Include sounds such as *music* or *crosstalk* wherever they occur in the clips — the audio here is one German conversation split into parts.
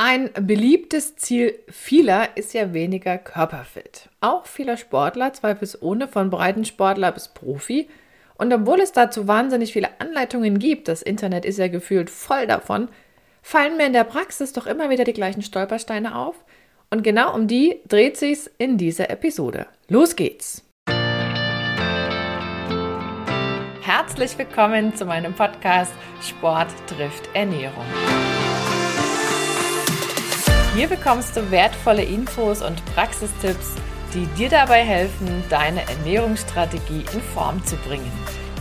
Ein beliebtes Ziel vieler ist ja weniger körperfit. Auch vieler Sportler, zweifelsohne von Breitensportler bis Profi. Und obwohl es dazu wahnsinnig viele Anleitungen gibt, das Internet ist ja gefühlt voll davon, fallen mir in der Praxis doch immer wieder die gleichen Stolpersteine auf. Und genau um die dreht sich's in dieser Episode. Los geht's! Herzlich willkommen zu meinem Podcast Sport trifft Ernährung. Hier bekommst du wertvolle Infos und Praxistipps, die dir dabei helfen, deine Ernährungsstrategie in Form zu bringen.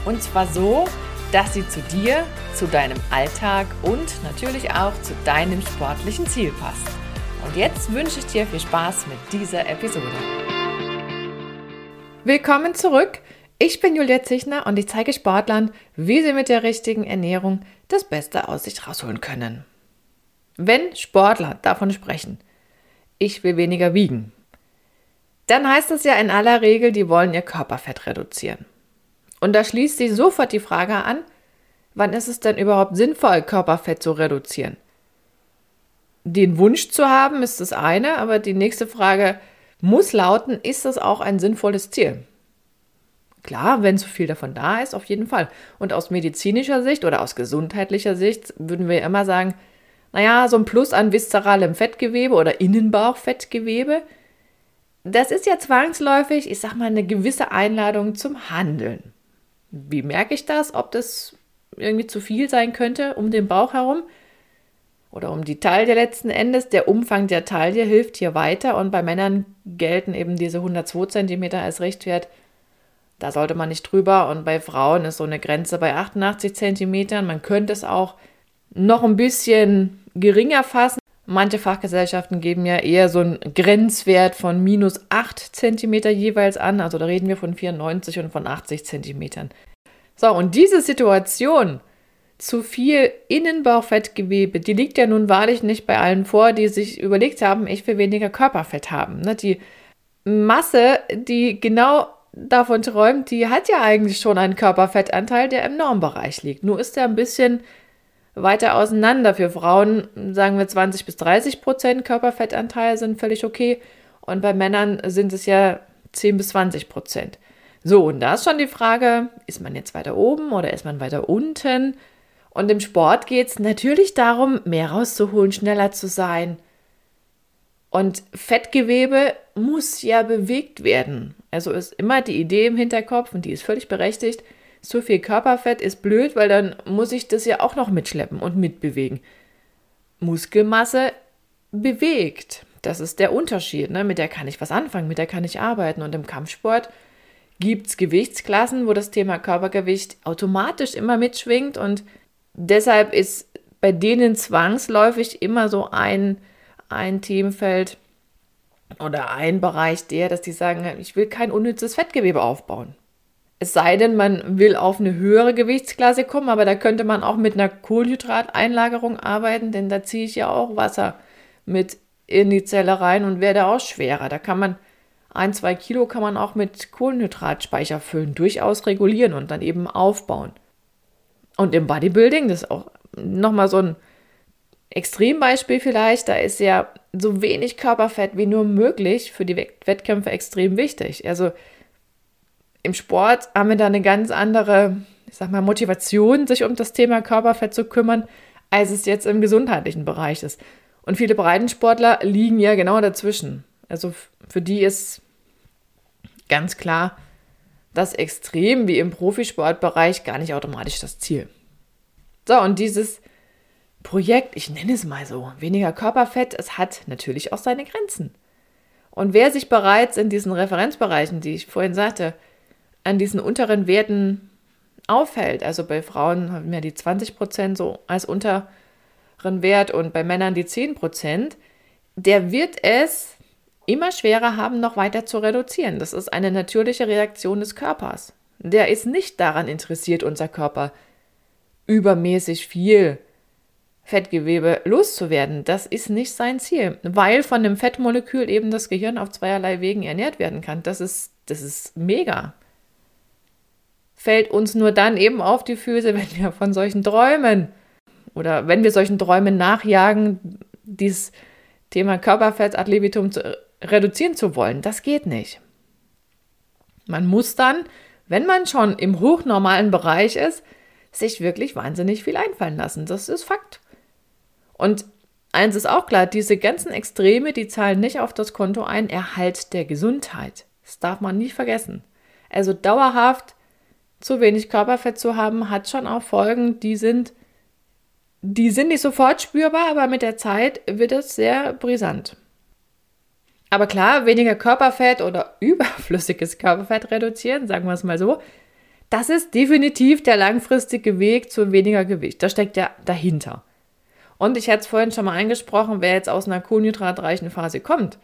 Und zwar so, dass sie zu dir, zu deinem Alltag und natürlich auch zu deinem sportlichen Ziel passt. Und jetzt wünsche ich dir viel Spaß mit dieser Episode. Willkommen zurück. Ich bin Julia Zichner und ich zeige Sportlern, wie sie mit der richtigen Ernährung das Beste aus sich rausholen können. Wenn Sportler davon sprechen, ich will weniger wiegen, dann heißt es ja in aller Regel, die wollen ihr Körperfett reduzieren. Und da schließt sich sofort die Frage an, wann ist es denn überhaupt sinnvoll, Körperfett zu reduzieren? Den Wunsch zu haben ist das eine, aber die nächste Frage muss lauten, ist das auch ein sinnvolles Ziel? Klar, wenn zu viel davon da ist, auf jeden Fall. Und aus medizinischer Sicht oder aus gesundheitlicher Sicht würden wir immer sagen, naja, so ein Plus an viszeralem Fettgewebe oder Innenbauchfettgewebe, das ist ja zwangsläufig, ich sag mal, eine gewisse Einladung zum Handeln. Wie merke ich das? Ob das irgendwie zu viel sein könnte um den Bauch herum? Oder um die Taille letzten Endes. Der Umfang der Taille hilft hier weiter und bei Männern gelten eben diese 102 cm als Richtwert. Da sollte man nicht drüber und bei Frauen ist so eine Grenze bei 88 cm. Man könnte es auch noch ein bisschen geringer fassen. Manche Fachgesellschaften geben ja eher so einen Grenzwert von minus 8 cm jeweils an. Also da reden wir von 94 und von 80 cm. So, und diese Situation, zu viel Innenbauchfettgewebe, die liegt ja nun wahrlich nicht bei allen vor, die sich überlegt haben, ich will weniger Körperfett haben. Ne? Die Masse, die genau davon träumt, die hat ja eigentlich schon einen Körperfettanteil, der im Normbereich liegt. Nur ist er ein bisschen weiter auseinander. Für Frauen sagen wir 20 bis 30 Prozent Körperfettanteil sind völlig okay und bei Männern sind es ja 10 bis 20 Prozent. So, und da ist schon die Frage, ist man jetzt weiter oben oder ist man weiter unten? Und im Sport geht es natürlich darum, mehr rauszuholen, schneller zu sein. Und Fettgewebe muss ja bewegt werden. Also ist immer die Idee im Hinterkopf, und die ist völlig berechtigt, zu viel Körperfett ist blöd, weil dann muss ich das ja auch noch mitschleppen und mitbewegen. Muskelmasse bewegt. Das ist der Unterschied. Ne? Mit der kann ich was anfangen, mit der kann ich arbeiten. Und im Kampfsport gibt es Gewichtsklassen, wo das Thema Körpergewicht automatisch immer mitschwingt. Und deshalb ist bei denen zwangsläufig immer so ein, ein Themenfeld oder ein Bereich der, dass die sagen, ich will kein unnützes Fettgewebe aufbauen. Es sei denn, man will auf eine höhere Gewichtsklasse kommen, aber da könnte man auch mit einer Kohlenhydrateinlagerung arbeiten, denn da ziehe ich ja auch Wasser mit in die Zelle rein und werde auch schwerer. Da kann man ein, zwei Kilo kann man auch mit Kohlenhydratspeicher füllen, durchaus regulieren und dann eben aufbauen. Und im Bodybuilding, das ist auch nochmal so ein Extrembeispiel vielleicht, da ist ja so wenig Körperfett wie nur möglich für die Wettkämpfe extrem wichtig. Also im Sport haben wir da eine ganz andere, ich sag mal, Motivation, sich um das Thema Körperfett zu kümmern, als es jetzt im gesundheitlichen Bereich ist. Und viele Breitensportler liegen ja genau dazwischen. Also für die ist ganz klar das Extrem wie im Profisportbereich gar nicht automatisch das Ziel. So, und dieses Projekt, ich nenne es mal so, weniger Körperfett, es hat natürlich auch seine Grenzen. Und wer sich bereits in diesen Referenzbereichen, die ich vorhin sagte, an diesen unteren Werten auffällt. Also bei Frauen haben wir die 20 Prozent so als unteren Wert und bei Männern die 10 Prozent. Der wird es immer schwerer haben, noch weiter zu reduzieren. Das ist eine natürliche Reaktion des Körpers. Der ist nicht daran interessiert, unser Körper übermäßig viel Fettgewebe loszuwerden. Das ist nicht sein Ziel, weil von dem Fettmolekül eben das Gehirn auf zweierlei Wegen ernährt werden kann. Das ist, das ist mega fällt uns nur dann eben auf die Füße, wenn wir von solchen Träumen oder wenn wir solchen Träumen nachjagen, dieses Thema Körperfett ad libitum zu, reduzieren zu wollen. Das geht nicht. Man muss dann, wenn man schon im hochnormalen Bereich ist, sich wirklich wahnsinnig viel einfallen lassen. Das ist Fakt. Und eins ist auch klar, diese ganzen Extreme, die zahlen nicht auf das Konto ein, Erhalt der Gesundheit. Das darf man nie vergessen. Also dauerhaft zu wenig Körperfett zu haben, hat schon auch Folgen, die sind, die sind nicht sofort spürbar, aber mit der Zeit wird es sehr brisant. Aber klar, weniger Körperfett oder *laughs* überflüssiges Körperfett reduzieren, sagen wir es mal so, das ist definitiv der langfristige Weg zu weniger Gewicht. Das steckt ja dahinter. Und ich hatte es vorhin schon mal angesprochen, wer jetzt aus einer kohlenhydratreichen Phase kommt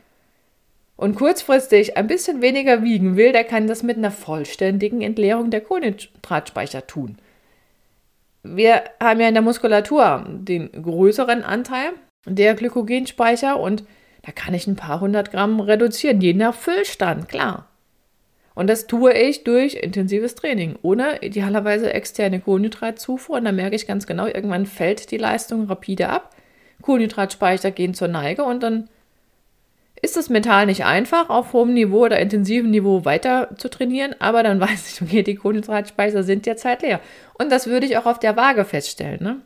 und kurzfristig ein bisschen weniger wiegen will, der kann das mit einer vollständigen Entleerung der Kohlenhydratspeicher tun. Wir haben ja in der Muskulatur den größeren Anteil der Glykogenspeicher und da kann ich ein paar hundert Gramm reduzieren, je nach Füllstand, klar. Und das tue ich durch intensives Training, ohne idealerweise externe Kohlenhydratzufuhr. Und da merke ich ganz genau, irgendwann fällt die Leistung rapide ab. Kohlenhydratspeicher gehen zur Neige und dann ist es mental nicht einfach, auf hohem Niveau oder intensivem Niveau weiter zu trainieren, aber dann *laughs* weiß ich, okay, die Kohlenhydratspeicher sind jetzt leer. Und das würde ich auch auf der Waage feststellen. Ne?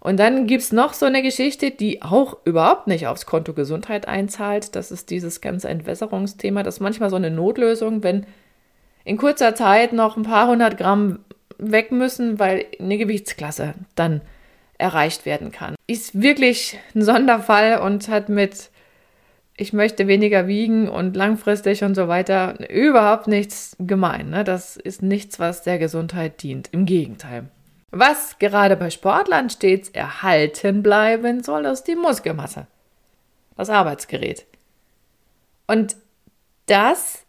Und dann gibt es noch so eine Geschichte, die auch überhaupt nicht aufs Konto Gesundheit einzahlt. Das ist dieses ganze Entwässerungsthema. Das ist manchmal so eine Notlösung, wenn in kurzer Zeit noch ein paar hundert Gramm weg müssen, weil eine Gewichtsklasse dann erreicht werden kann. Ist wirklich ein Sonderfall und hat mit ich möchte weniger wiegen und langfristig und so weiter überhaupt nichts gemein. Ne? Das ist nichts, was der Gesundheit dient. Im Gegenteil. Was gerade bei Sportlern stets erhalten bleiben soll, ist die Muskelmasse. Das Arbeitsgerät. Und das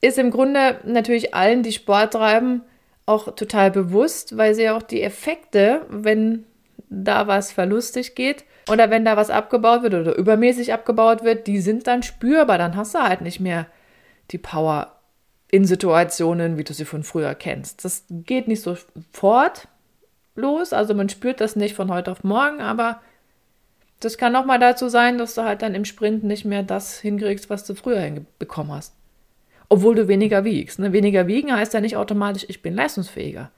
ist im Grunde natürlich allen, die Sport treiben, auch total bewusst, weil sie auch die Effekte, wenn da was verlustig geht oder wenn da was abgebaut wird oder übermäßig abgebaut wird, die sind dann spürbar. Dann hast du halt nicht mehr die Power in Situationen, wie du sie von früher kennst. Das geht nicht sofort, los. Also man spürt das nicht von heute auf morgen, aber das kann auch mal dazu sein, dass du halt dann im Sprint nicht mehr das hinkriegst, was du früher bekommen hast. Obwohl du weniger wiegst. Ne? Weniger wiegen heißt ja nicht automatisch, ich bin leistungsfähiger.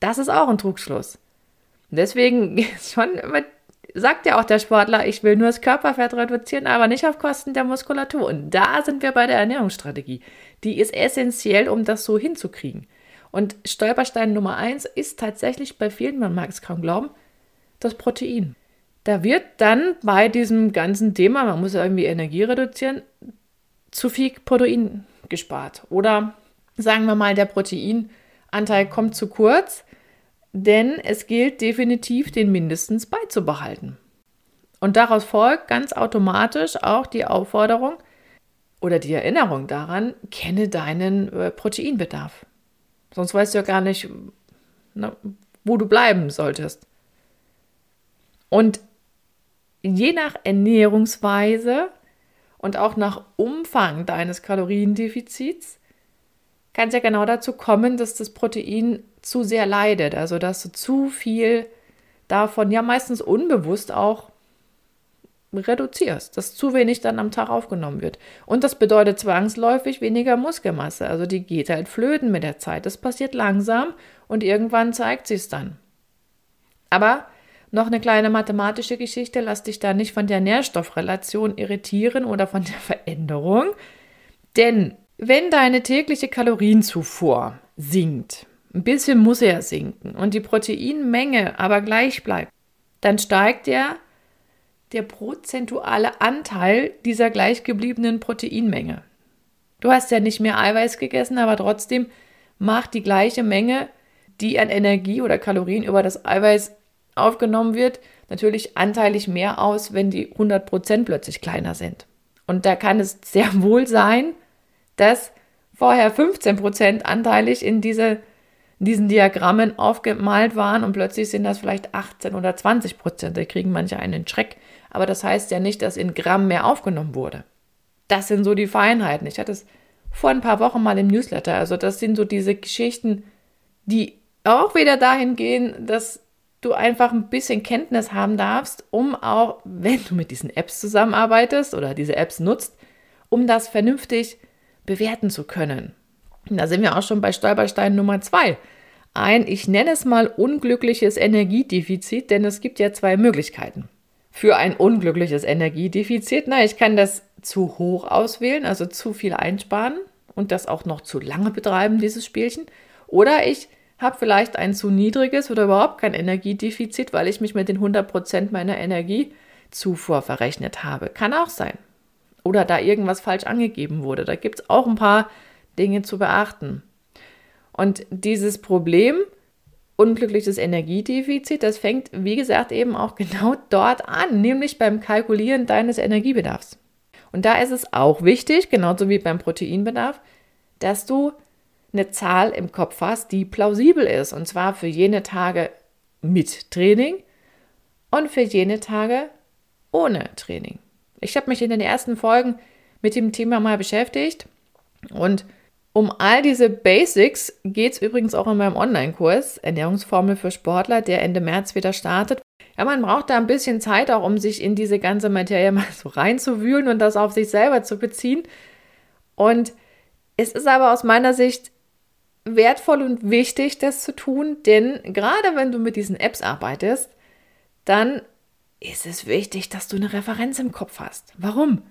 Das ist auch ein Trugschluss. Deswegen *laughs* schon, sagt ja auch der Sportler, ich will nur das Körperfett reduzieren, aber nicht auf Kosten der Muskulatur. Und da sind wir bei der Ernährungsstrategie. Die ist essentiell, um das so hinzukriegen. Und Stolperstein Nummer eins ist tatsächlich bei vielen, man mag es kaum glauben, das Protein. Da wird dann bei diesem ganzen Thema, man muss ja irgendwie Energie reduzieren, zu viel Protein gespart. Oder sagen wir mal, der Proteinanteil kommt zu kurz, denn es gilt definitiv, den mindestens beizubehalten. Und daraus folgt ganz automatisch auch die Aufforderung oder die Erinnerung daran, kenne deinen äh, Proteinbedarf. Sonst weißt du ja gar nicht, ne, wo du bleiben solltest. Und je nach Ernährungsweise und auch nach Umfang deines Kaloriendefizits kann es ja genau dazu kommen, dass das Protein zu sehr leidet, also dass du zu viel davon ja meistens unbewusst auch reduzierst, dass zu wenig dann am Tag aufgenommen wird. Und das bedeutet zwangsläufig weniger Muskelmasse. Also die geht halt flöten mit der Zeit. Das passiert langsam und irgendwann zeigt sie es dann. Aber noch eine kleine mathematische Geschichte, lass dich da nicht von der Nährstoffrelation irritieren oder von der Veränderung. Denn wenn deine tägliche Kalorienzufuhr sinkt, ein bisschen muss er sinken und die Proteinmenge aber gleich bleibt, dann steigt ja der prozentuale Anteil dieser gleichgebliebenen Proteinmenge. Du hast ja nicht mehr Eiweiß gegessen, aber trotzdem macht die gleiche Menge, die an Energie oder Kalorien über das Eiweiß aufgenommen wird, natürlich anteilig mehr aus, wenn die 100% plötzlich kleiner sind. Und da kann es sehr wohl sein, dass vorher 15% anteilig in, diese, in diesen Diagrammen aufgemalt waren und plötzlich sind das vielleicht 18 oder 20 Prozent. Da kriegen manche einen Schreck aber das heißt ja nicht, dass in Gramm mehr aufgenommen wurde. Das sind so die Feinheiten. Ich hatte es vor ein paar Wochen mal im Newsletter. Also das sind so diese Geschichten, die auch wieder dahin gehen, dass du einfach ein bisschen Kenntnis haben darfst, um auch, wenn du mit diesen Apps zusammenarbeitest oder diese Apps nutzt, um das vernünftig bewerten zu können. Da sind wir auch schon bei Stolperstein Nummer zwei. Ein, ich nenne es mal unglückliches Energiedefizit, denn es gibt ja zwei Möglichkeiten. Für ein unglückliches Energiedefizit, na, ich kann das zu hoch auswählen, also zu viel einsparen und das auch noch zu lange betreiben, dieses Spielchen. Oder ich habe vielleicht ein zu niedriges oder überhaupt kein Energiedefizit, weil ich mich mit den 100% meiner Energiezufuhr verrechnet habe. Kann auch sein. Oder da irgendwas falsch angegeben wurde. Da gibt es auch ein paar Dinge zu beachten. Und dieses Problem, unglückliches Energiedefizit, das fängt, wie gesagt, eben auch *laughs* genau dort an, nämlich beim Kalkulieren deines Energiebedarfs. Und da ist es auch wichtig, genauso wie beim Proteinbedarf, dass du eine Zahl im Kopf hast, die plausibel ist. Und zwar für jene Tage mit Training und für jene Tage ohne Training. Ich habe mich in den ersten Folgen mit dem Thema mal beschäftigt und um all diese Basics geht es übrigens auch in meinem Online-Kurs Ernährungsformel für Sportler, der Ende März wieder startet. Ja, man braucht da ein bisschen Zeit auch, um sich in diese ganze Materie *laughs* mal so reinzuwühlen und das auf sich selber zu beziehen. Und es ist aber aus meiner Sicht wertvoll und wichtig, das zu tun, denn gerade wenn du mit diesen Apps arbeitest, dann ist es wichtig, dass du eine Referenz im Kopf hast. Warum?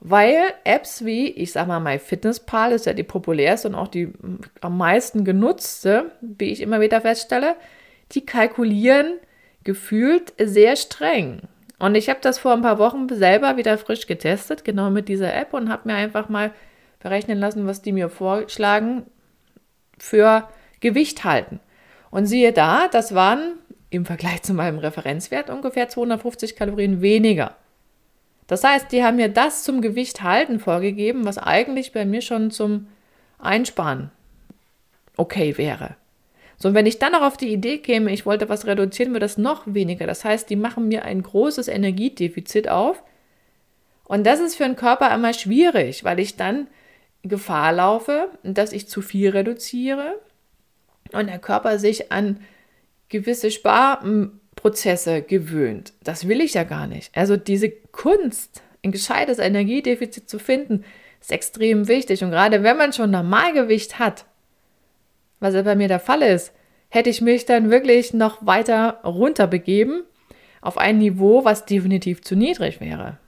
Weil Apps wie, ich sag mal, MyFitnessPal ist ja die populärste und auch die am meisten genutzte, wie ich immer wieder feststelle, die kalkulieren gefühlt sehr streng. Und ich habe das vor ein paar Wochen selber wieder frisch getestet, genau mit dieser App und habe mir einfach mal berechnen lassen, was die mir vorschlagen für Gewicht halten. Und siehe da, das waren im Vergleich zu meinem Referenzwert ungefähr 250 Kalorien weniger. Das heißt, die haben mir das zum Gewicht halten vorgegeben, was eigentlich bei mir schon zum Einsparen okay wäre. So, und wenn ich dann noch auf die Idee käme, ich wollte was reduzieren, wird das noch weniger. Das heißt, die machen mir ein großes Energiedefizit auf. Und das ist für den Körper einmal schwierig, weil ich dann Gefahr laufe, dass ich zu viel reduziere und der Körper sich an gewisse Sparprozesse gewöhnt. Das will ich ja gar nicht. Also diese Kunst, ein gescheites Energiedefizit zu finden, ist extrem wichtig. Und gerade wenn man schon Normalgewicht hat, was ja bei mir der Fall ist, hätte ich mich dann wirklich noch weiter runterbegeben auf ein Niveau, was definitiv zu niedrig wäre.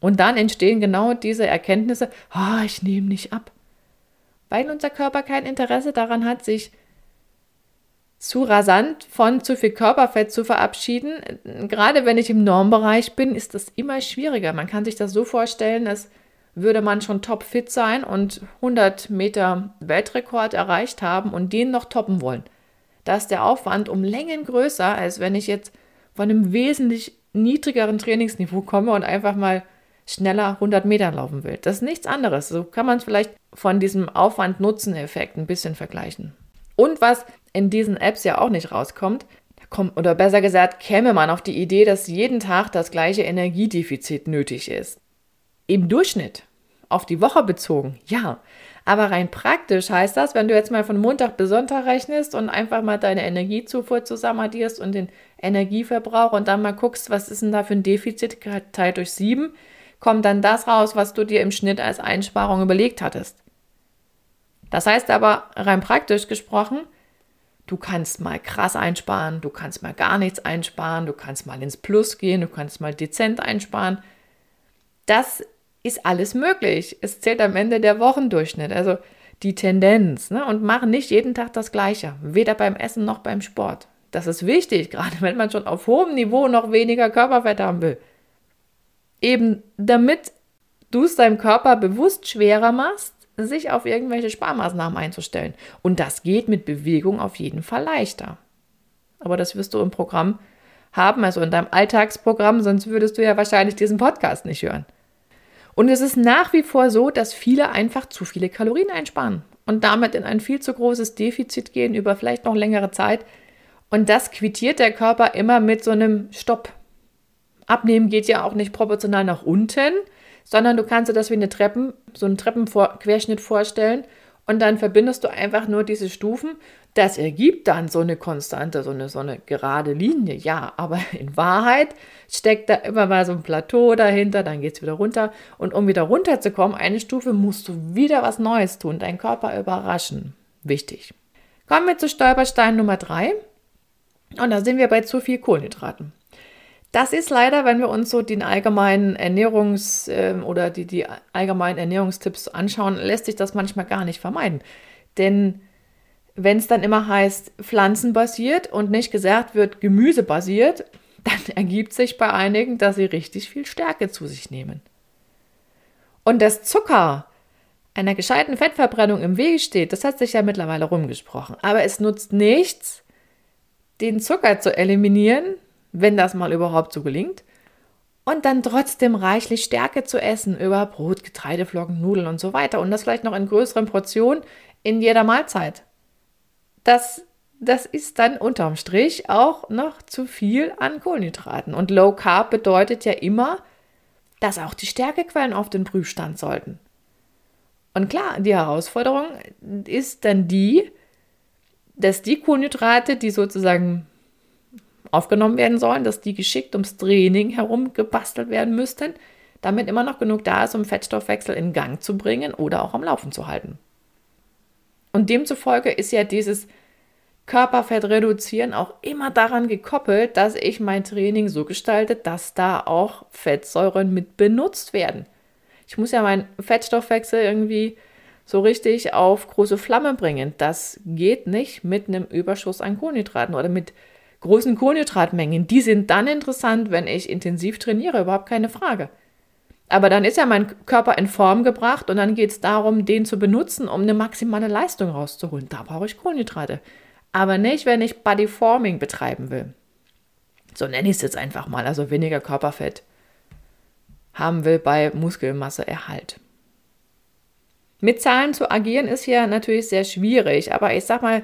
Und dann entstehen genau diese Erkenntnisse, oh, ich nehme nicht ab. Weil unser Körper kein Interesse daran hat, sich zu rasant von zu viel Körperfett zu verabschieden. Gerade wenn ich im Normbereich bin, ist das immer schwieriger. Man kann sich das so vorstellen, als würde man schon topfit sein und 100 Meter Weltrekord erreicht haben und den noch toppen wollen. Da ist der Aufwand um Längen größer, als wenn ich jetzt von einem wesentlich niedrigeren Trainingsniveau komme und einfach mal schneller 100 Meter laufen will. Das ist nichts anderes. So kann man es vielleicht von diesem Aufwand-Nutzen-Effekt ein bisschen vergleichen. Und was in diesen Apps ja auch nicht rauskommt, kommt, oder besser gesagt, käme man auf die Idee, dass jeden Tag das gleiche Energiedefizit nötig ist. Im Durchschnitt, auf die Woche bezogen, ja. Aber rein praktisch heißt das, wenn du jetzt mal von Montag bis Sonntag rechnest und einfach mal deine Energiezufuhr zusammenaddierst und den Energieverbrauch und dann mal guckst, was ist denn da für ein Defizit geteilt durch sieben, kommt dann das raus, was du dir im Schnitt als Einsparung überlegt hattest. Das heißt aber rein praktisch gesprochen, du kannst mal krass einsparen, du kannst mal gar nichts einsparen, du kannst mal ins Plus gehen, du kannst mal dezent einsparen. Das ist alles möglich. Es zählt am Ende der Wochendurchschnitt, also die Tendenz. Ne? Und mach nicht jeden Tag das Gleiche, weder beim Essen noch beim Sport. Das ist wichtig, *laughs* gerade wenn man schon auf hohem Niveau noch weniger Körperfett haben will eben damit du es deinem Körper bewusst schwerer machst, sich auf irgendwelche Sparmaßnahmen einzustellen. Und das geht mit Bewegung auf jeden Fall leichter. Aber das wirst du im Programm haben, also in deinem Alltagsprogramm, sonst würdest du ja wahrscheinlich diesen Podcast nicht hören. Und es ist nach wie vor so, dass viele einfach zu viele Kalorien einsparen und damit in ein viel zu großes Defizit gehen über vielleicht noch längere Zeit. Und das quittiert der Körper immer mit so einem Stopp. Abnehmen geht ja auch nicht proportional nach unten, sondern du kannst dir das wie eine Treppen, so einen Treppenquerschnitt vorstellen und dann verbindest du einfach nur diese Stufen. Das ergibt dann so eine konstante, so eine, so eine gerade Linie, ja, aber *laughs* in Wahrheit steckt da immer mal so ein Plateau dahinter, dann geht es wieder runter. Und um wieder runterzukommen, eine Stufe, musst du wieder was Neues tun, deinen Körper überraschen. Wichtig. Kommen wir zu Stolperstein Nummer drei. Und da sind wir bei zu viel Kohlenhydraten. Das ist leider, wenn wir uns so den allgemeinen Ernährungs- äh, oder die, die allgemeinen Ernährungstipps anschauen, lässt sich das manchmal gar nicht vermeiden. Denn wenn es dann immer heißt pflanzenbasiert und nicht gesagt wird gemüsebasiert, *laughs* dann ergibt sich bei einigen, dass sie richtig viel Stärke zu sich nehmen. Und das Zucker einer gescheiten Fettverbrennung im Wege steht, das hat sich ja mittlerweile rumgesprochen. Aber es nutzt nichts, den Zucker zu eliminieren, wenn das mal überhaupt so gelingt, und dann trotzdem reichlich Stärke zu essen über Brot, Getreideflocken, Nudeln und so weiter und das vielleicht noch in größeren Portionen in jeder Mahlzeit das, das ist dann unterm Strich auch noch zu viel an Kohlenhydraten. Und Low Carb bedeutet ja immer, dass auch die Stärkequellen auf den Prüfstand sollten. Und klar, die Herausforderung ist dann die, dass die Kohlenhydrate, die sozusagen aufgenommen werden sollen, dass die geschickt ums Training herum gebastelt werden müssten, damit immer noch genug da ist, um Fettstoffwechsel in Gang zu bringen oder auch am Laufen zu halten. Und demzufolge ist ja dieses Körperfett reduzieren auch immer daran gekoppelt, dass ich mein Training so gestalte, dass da auch Fettsäuren mit benutzt werden. Ich muss ja meinen Fettstoffwechsel irgendwie so richtig auf große Flamme bringen. Das geht nicht mit einem Überschuss an Kohlenhydraten oder mit großen Kohlenhydratmengen. Die sind dann interessant, wenn ich intensiv trainiere, überhaupt keine Frage. Aber dann ist ja mein Körper in Form gebracht und dann geht es darum, den zu benutzen, um eine maximale Leistung rauszuholen. Da brauche ich Kohlenhydrate. Aber nicht, wenn ich Bodyforming betreiben will. So nenne ich es jetzt einfach mal, also weniger Körperfett haben will bei Muskelmasseerhalt. Mit Zahlen zu agieren ist hier natürlich sehr schwierig, aber ich sag mal,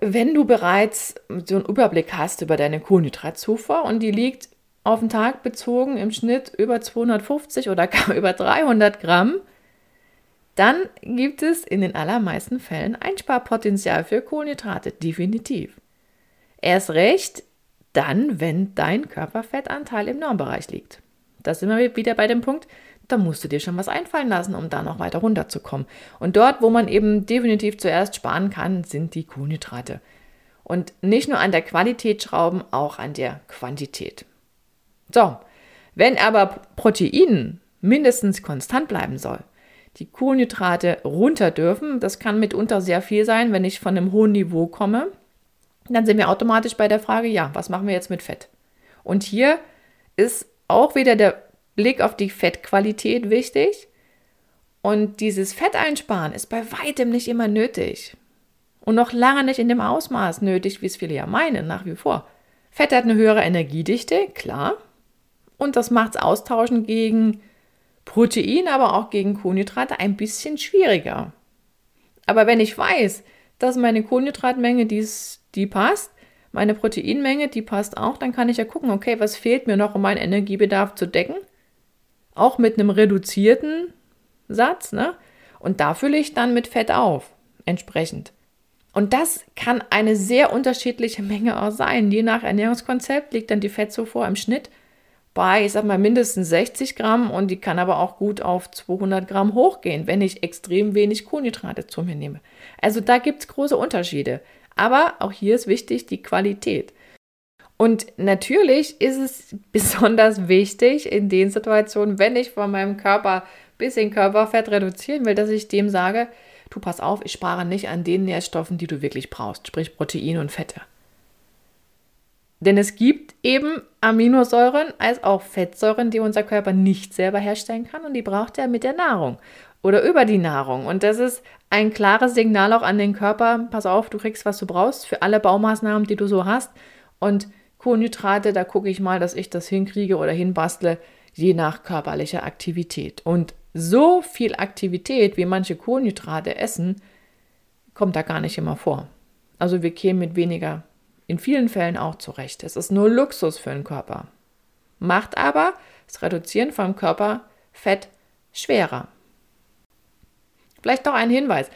wenn du bereits so einen Überblick hast über deine Kohlenhydratzufuhr und die liegt auf den Tag bezogen im Schnitt über 250 oder gar *laughs* über 300 Gramm, dann gibt es in den allermeisten Fällen Einsparpotenzial für Kohlenhydrate, definitiv. Erst recht dann, wenn dein Körperfettanteil im Normbereich liegt. Da sind wir wieder bei dem Punkt, da musst du dir schon was einfallen lassen, um da noch weiter runterzukommen. Und dort, wo man eben definitiv zuerst sparen kann, sind die Kohlenhydrate. Und nicht nur an der Qualität schrauben, auch an der Quantität. So, wenn aber Protein mindestens konstant bleiben soll, die Kohlenhydrate runter dürfen, das kann mitunter sehr viel sein, wenn ich von einem hohen Niveau komme, dann sind wir automatisch bei der Frage, ja, was machen wir jetzt mit Fett? Und hier ist auch wieder der Blick auf die Fettqualität wichtig. Und dieses Fetteinsparen ist bei weitem nicht immer nötig. Und noch lange nicht in dem Ausmaß nötig, wie es viele ja meinen, nach wie vor. Fett hat eine höhere Energiedichte, klar. Und das macht es austauschen gegen Protein, aber auch gegen Kohlenhydrate ein bisschen schwieriger. Aber wenn ich weiß, dass meine Kohlenhydratmenge dies, die passt, meine Proteinmenge, die passt auch, dann kann ich ja gucken, okay, was fehlt mir noch, um meinen Energiebedarf zu decken? Auch mit einem reduzierten Satz, ne? Und da fülle ich dann mit Fett auf, entsprechend. Und das kann eine sehr unterschiedliche Menge auch sein. Je nach Ernährungskonzept liegt dann die Fettzufuhr im Schnitt bei, ich sag mal, mindestens 60 Gramm und die kann aber auch gut auf 200 Gramm hochgehen, wenn ich extrem wenig Kohlenhydrate zu mir nehme. Also da gibt es große Unterschiede. Aber auch hier ist wichtig die Qualität. Und natürlich ist es *laughs* besonders wichtig in den Situationen, wenn ich von meinem Körper ein bisschen Körperfett reduzieren will, dass ich dem sage, du pass auf, ich spare nicht an den Nährstoffen, die du wirklich brauchst, sprich Protein und Fette. Denn es gibt eben Aminosäuren als auch Fettsäuren, die unser Körper nicht selber herstellen kann und die braucht er mit der Nahrung oder über die Nahrung. Und das ist ein klares Signal auch an den Körper, pass auf, du kriegst, was du brauchst für alle Baumaßnahmen, die du so hast. Und Kohlenhydrate, da gucke ich mal, dass ich das hinkriege oder hinbastle, je nach körperlicher Aktivität. Und so viel Aktivität, wie manche Kohlenhydrate essen, kommt da gar nicht immer vor. Also wir kämen mit weniger in vielen Fällen auch zurecht. Es ist nur Luxus für den Körper. Macht aber das Reduzieren vom Körperfett schwerer. Vielleicht noch ein Hinweis.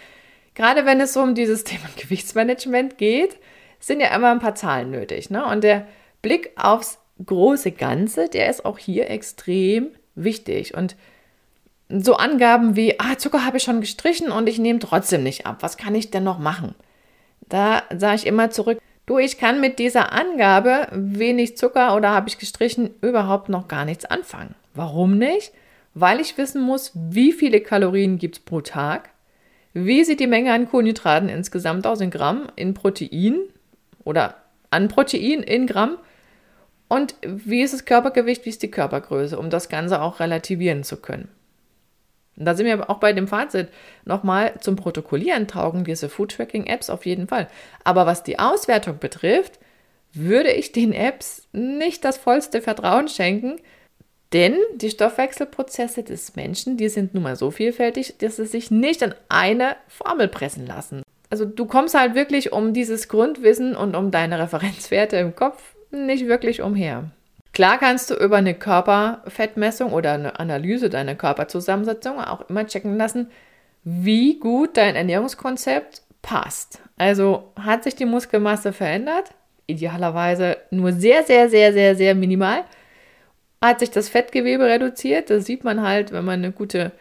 gerade wenn es um dieses *laughs* Thema Gewichtsmanagement geht, sind ja immer ein paar Zahlen nötig. Ne? Und der Blick aufs große Ganze, der ist auch hier extrem wichtig. Und so Angaben wie, ah, Zucker habe ich schon gestrichen und ich nehme trotzdem nicht ab. Was kann ich denn noch machen? Da sage ich immer zurück, du, ich kann mit dieser Angabe, wenig Zucker oder habe ich gestrichen, überhaupt noch gar nichts anfangen. Warum nicht? Weil ich wissen muss, wie viele Kalorien gibt es pro Tag, wie sieht die Menge an Kohlenhydraten insgesamt aus in Gramm, in Protein oder an Protein in Gramm und wie ist das Körpergewicht, wie ist die Körpergröße, um das Ganze auch relativieren zu können. Und da sind wir auch bei dem Fazit. Nochmal zum Protokollieren taugen diese Food-Tracking-Apps auf jeden Fall. Aber was die Auswertung betrifft, würde ich den Apps nicht das vollste Vertrauen schenken, denn die Stoffwechselprozesse des Menschen, die sind nun mal so vielfältig, dass sie sich nicht an eine Formel pressen lassen. Also du kommst halt wirklich um dieses Grundwissen und um deine Referenzwerte im Kopf nicht wirklich umher. Klar kannst du über eine Körperfettmessung oder eine Analyse deiner Körperzusammensetzung auch immer checken lassen, wie gut dein Ernährungskonzept passt. Also hat sich die Muskelmasse verändert? Idealerweise nur sehr, sehr, sehr, sehr, sehr minimal. Hat sich das Fettgewebe reduziert? Das sieht man halt, wenn man ein gute,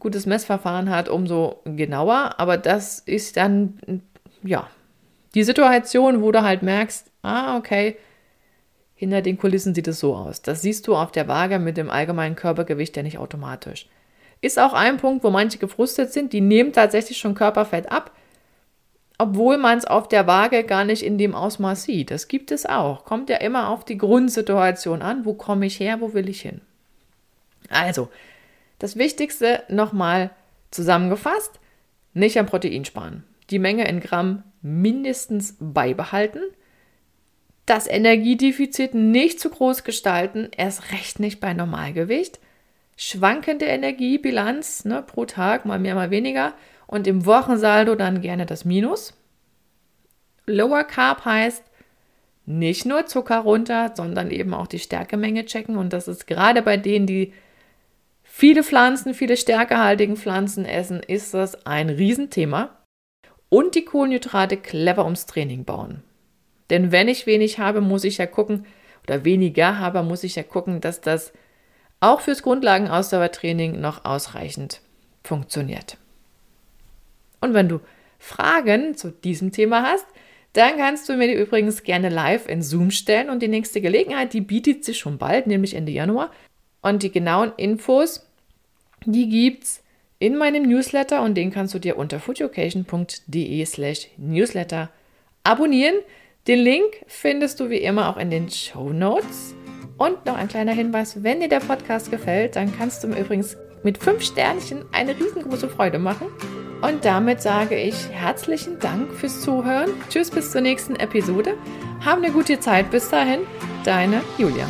gutes Messverfahren hat, umso genauer. Aber das ist dann, ja, die Situation, wo du halt merkst, ah, okay, hinter den Kulissen sieht es so aus. Das siehst du auf der Waage mit dem allgemeinen Körpergewicht ja nicht automatisch. Ist auch ein Punkt, wo manche gefrustet sind, die nehmen tatsächlich schon Körperfett ab, obwohl man es auf der Waage gar nicht in dem Ausmaß sieht. Das gibt es auch. Kommt ja immer auf die Grundsituation an. Wo komme ich her? Wo will ich hin? Also, das Wichtigste nochmal zusammengefasst: nicht am Protein sparen. Die Menge in Gramm mindestens beibehalten das Energiedefizit nicht zu groß gestalten, erst recht nicht bei Normalgewicht. Schwankende Energiebilanz ne, pro Tag, mal mehr, mal weniger. Und im Wochensaldo dann gerne das Minus. Lower Carb heißt nicht nur Zucker runter, sondern eben auch die Stärkemenge checken. Und das ist gerade bei denen, die viele Pflanzen, viele stärkehaltigen Pflanzen essen, ist das ein Riesenthema. Und die Kohlenhydrate clever ums Training bauen. Denn wenn ich wenig habe, muss ich ja gucken, oder weniger habe, muss ich ja gucken, dass das auch fürs Grundlagenausdauertraining noch ausreichend funktioniert. Und wenn du Fragen zu diesem Thema hast, dann kannst du mir die übrigens gerne live in Zoom stellen und die nächste Gelegenheit, die bietet sich schon bald, nämlich Ende Januar. Und die genauen Infos, die gibt's in meinem Newsletter und den kannst du dir unter foodeducation.de slash newsletter abonnieren. Den Link findest du wie immer auch in den Show Notes. Und noch ein kleiner Hinweis, wenn dir der Podcast gefällt, dann kannst du mir übrigens mit fünf Sternchen eine riesengroße Freude machen. Und damit sage ich herzlichen Dank fürs Zuhören. Tschüss bis zur nächsten Episode. Hab eine gute Zeit. Bis dahin, deine Julia.